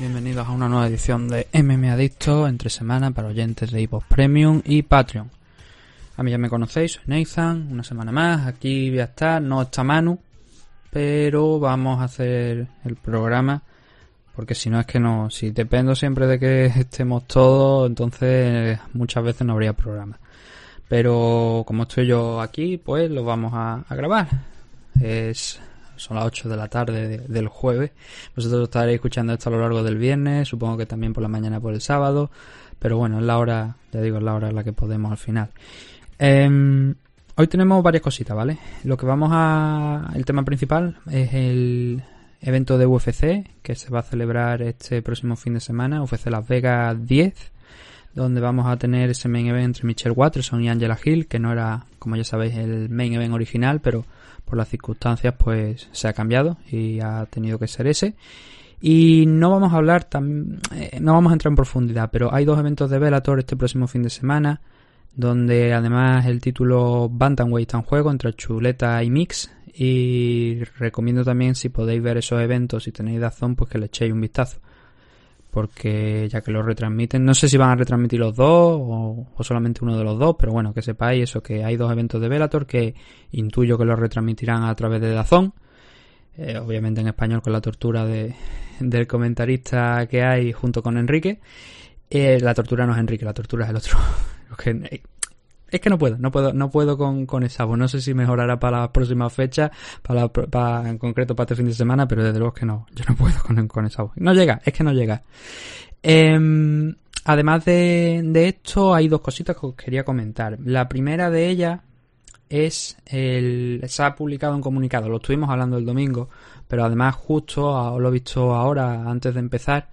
Bienvenidos a una nueva edición de MM Adicto entre semana para oyentes de iVoox Premium y Patreon. A mí ya me conocéis, soy Nathan, una semana más, aquí voy a estar, no está Manu, pero vamos a hacer el programa porque si no es que no, si dependo siempre de que estemos todos, entonces muchas veces no habría programa. Pero como estoy yo aquí, pues lo vamos a grabar. Es son las 8 de la tarde de- del jueves. Vosotros estaréis escuchando esto a lo largo del viernes, supongo que también por la mañana por el sábado, pero bueno, es la hora, ya digo, es la hora en la que podemos al final. Em, hoy tenemos varias cositas, ¿vale? Lo que vamos a... El tema principal es el evento de UFC que se va a celebrar este próximo fin de semana, UFC Las Vegas 10, donde vamos a tener ese main event entre Michelle Watterson y Angela Hill, que no era, como ya sabéis, el main event original, pero por las circunstancias pues se ha cambiado y ha tenido que ser ese. Y no vamos a hablar, eh, no vamos a entrar en profundidad, pero hay dos eventos de Bellator este próximo fin de semana, donde además el título Bantamweight está en juego entre Chuleta y Mix. Y recomiendo también si podéis ver esos eventos, si tenéis razón, pues que le echéis un vistazo. Porque ya que los retransmiten, no sé si van a retransmitir los dos o, o solamente uno de los dos, pero bueno, que sepáis eso, que hay dos eventos de Bellator que intuyo que los retransmitirán a través de Dazón. Eh, obviamente en español con la tortura de, del comentarista que hay junto con Enrique. Eh, la tortura no es Enrique, la tortura es el otro. Es que, no puedo, no puedo, no puedo con, con esa voz. No sé si mejorará para las próximas fechas, para, para- en concreto para este fin de semana, pero desde luego que no, yo no puedo con, con esa voz. No llega, es que no llega. Em, además de, de esto, hay dos cositas que os quería comentar. La primera de ellas es el se ha publicado un comunicado, lo estuvimos hablando el domingo, pero además justo os lo he visto ahora antes de empezar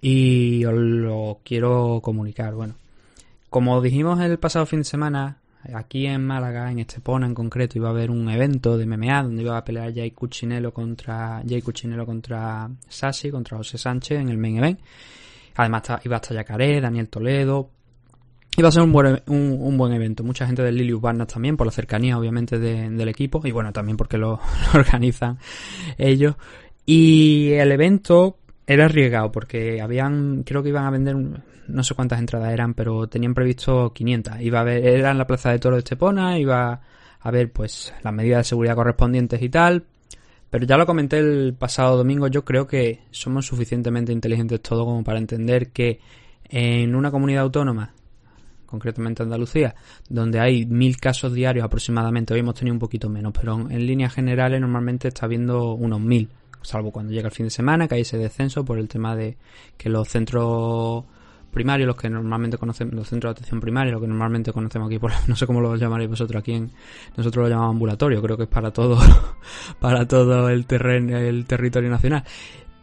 y os lo quiero comunicar. Bueno, como dijimos el pasado fin de semana, aquí en Málaga, en Estepona en concreto, iba a haber un evento de MMA donde iba a pelear Jay Cuccinello contra Jay Cuccinello contra Sashi, contra José Sánchez en el main event. Además iba a estar Yacaré, Daniel Toledo, Iba a ser un buen, un, buen evento. Mucha gente del Lilius Barnas también, por la cercanía, obviamente, de- del equipo. Y bueno, también porque lo, organizan ellos. Y el evento era arriesgado porque habían, creo que iban a vender, no sé cuántas entradas eran, pero tenían previsto 500. Iba a haber, era en la plaza de Toro de Estepona, iba a haber pues las medidas de seguridad correspondientes y tal. Pero ya lo comenté el pasado domingo, yo creo que somos suficientemente inteligentes todos como para entender que en una comunidad autónoma concretamente Andalucía, donde hay mil casos diarios aproximadamente. Hoy hemos tenido un poquito menos, pero en, en líneas generales normalmente está habiendo unos mil, salvo cuando llega el fin de semana, que hay ese descenso por el tema de que los centros primarios, los que normalmente conocemos, los centros de atención primaria, lo que normalmente conocemos aquí, por, no sé cómo lo llamaréis vosotros aquí, en, nosotros lo llamamos ambulatorio, creo que es para todo, para todo el terreno, el territorio nacional.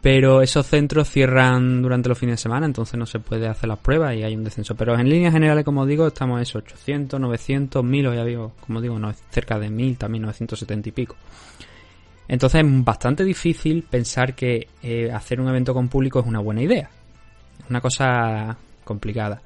Pero esos centros cierran durante los fines de semana, entonces no se puede hacer las pruebas y hay un descenso. Pero en líneas generales, como digo, estamos en esos 800, 900, 1000, hoy había, como digo, no, cerca de 1000, también 970 y pico. Entonces es bastante difícil pensar que eh, hacer un evento con público es una buena idea. Una cosa complicada.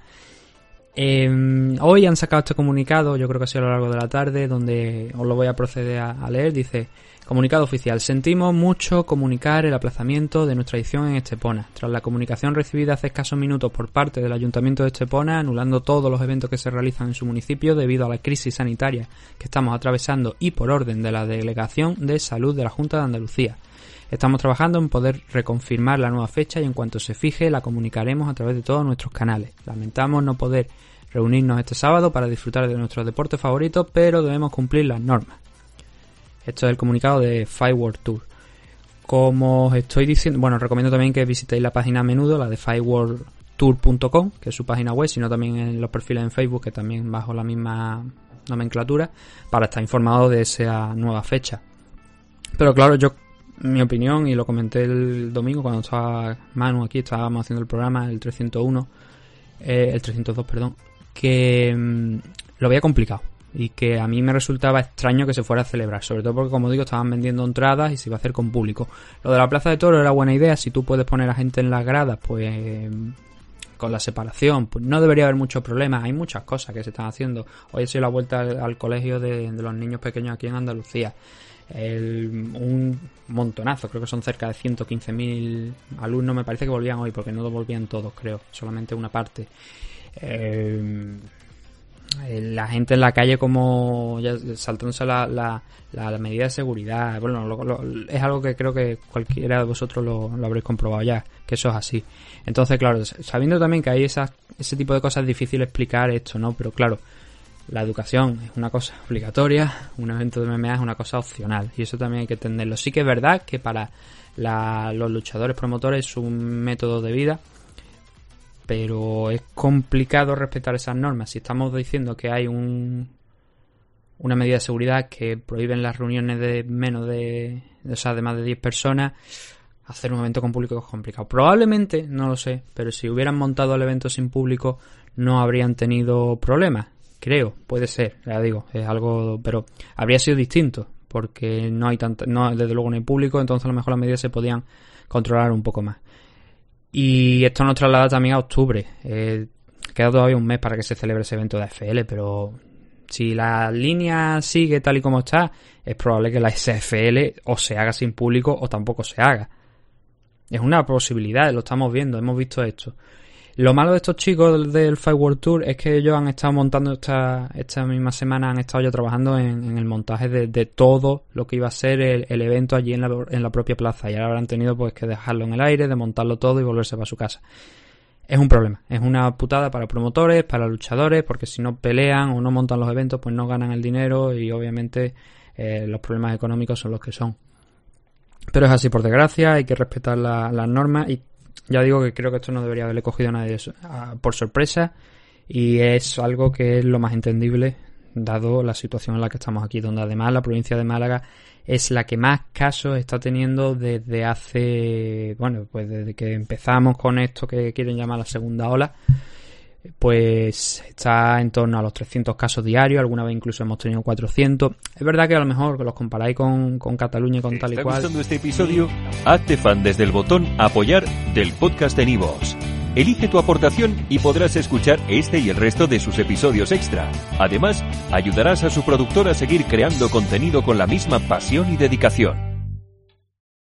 Eh, hoy han sacado este comunicado, yo creo que ha sido a lo largo de la tarde, donde os lo voy a proceder a, a leer. Dice, comunicado oficial, sentimos mucho comunicar el aplazamiento de nuestra edición en Estepona. Tras la comunicación recibida hace escasos minutos por parte del Ayuntamiento de Estepona, anulando todos los eventos que se realizan en su municipio debido a la crisis sanitaria que estamos atravesando y por orden de la Delegación de Salud de la Junta de Andalucía. Estamos trabajando en poder reconfirmar la nueva fecha y en cuanto se fije la comunicaremos a través de todos nuestros canales. Lamentamos no poder reunirnos este sábado para disfrutar de nuestros deportes favoritos, pero debemos cumplir las normas. Esto es el comunicado de Fireworld Tour. Como os estoy diciendo, bueno, recomiendo también que visitéis la página a menudo, la de fighttour.com, que es su página web, sino también en los perfiles en Facebook, que también bajo la misma nomenclatura, para estar informado de esa nueva fecha. Pero claro, yo, mi opinión, y lo comenté el domingo cuando estaba Manu aquí, estábamos haciendo el programa, el 301, eh, el 302, perdón, que mm, lo veía complicado y que a mí me resultaba extraño que se fuera a celebrar, sobre todo porque como digo estaban vendiendo entradas y se iba a hacer con público. Lo de la Plaza de Toro era buena idea, si tú puedes poner a gente en las gradas, pues con la separación, pues no debería haber muchos problemas, hay muchas cosas que se están haciendo. Hoy he sido la vuelta al, colegio de, los niños pequeños aquí en Andalucía. un montonazo, creo que son cerca de 115.000 alumnos, me parece que volvían hoy, porque no volvían todos, creo, solamente una parte. Eh, la gente en la calle como ya saltándose la, la, medida de seguridad. Bueno, es algo que creo que cualquiera de vosotros lo, habréis comprobado ya, que eso es así. Entonces, claro, sabiendo también que hay esas, ese tipo de cosas es difícil explicar esto, ¿no? Pero claro, la educación es una cosa obligatoria, un evento de MMA es una cosa opcional y eso también hay que entenderlo. Sí que es verdad que para los luchadores promotores es un método de vida pero es complicado respetar esas normas. Si estamos diciendo que hay un, una medida de seguridad que prohíben las reuniones de menos de, o sea, de más de 10 personas, hacer un evento con público es complicado. Probablemente, no lo sé, pero si hubieran montado el evento sin público no habrían tenido problemas. Creo, puede ser, ya digo, es algo, pero habría sido distinto porque no hay tanto, no, desde luego no hay público, entonces a lo mejor las medidas se podían controlar un poco más. Y esto nos traslada también a octubre. Eh, queda todavía un mes para que se celebre ese evento de FL, pero si la línea sigue tal y como está, es probable que la SFL o se haga sin público o tampoco se haga. Es una posibilidad, lo estamos viendo, hemos visto esto. Lo malo de estos chicos del Fight World Tour es que ellos han estado montando esta, esta misma semana, han estado ya trabajando en, el montaje de, todo lo que iba a ser el, evento allí en la, en la, propia plaza y ahora habrán tenido pues que dejarlo en el aire, desmontarlo todo y volverse para su casa. Es un problema, es una putada para promotores, para luchadores, porque si no pelean o no montan los eventos pues no ganan el dinero y obviamente eh, los problemas económicos son los que son. Pero es así por desgracia, hay que respetar las normas ya digo que creo que esto no debería haberle cogido a nadie por sorpresa y es algo que es lo más entendible dado la situación en la que estamos aquí, donde además la provincia de Málaga es la que más casos está teniendo desde hace, bueno, pues desde que empezamos con esto que quieren llamar la segunda ola pues está en torno a los 300 casos diarios, alguna vez incluso hemos tenido 400. Es verdad que a lo mejor los comparáis con, con Cataluña y con tal y cual. ¿Está gustando este episodio? Hazte fan desde el botón apoyar del podcast de Nivos. Elige tu aportación y podrás escuchar este y el resto de sus episodios extra. Además, ayudarás a su productor a seguir creando contenido con la misma pasión y dedicación.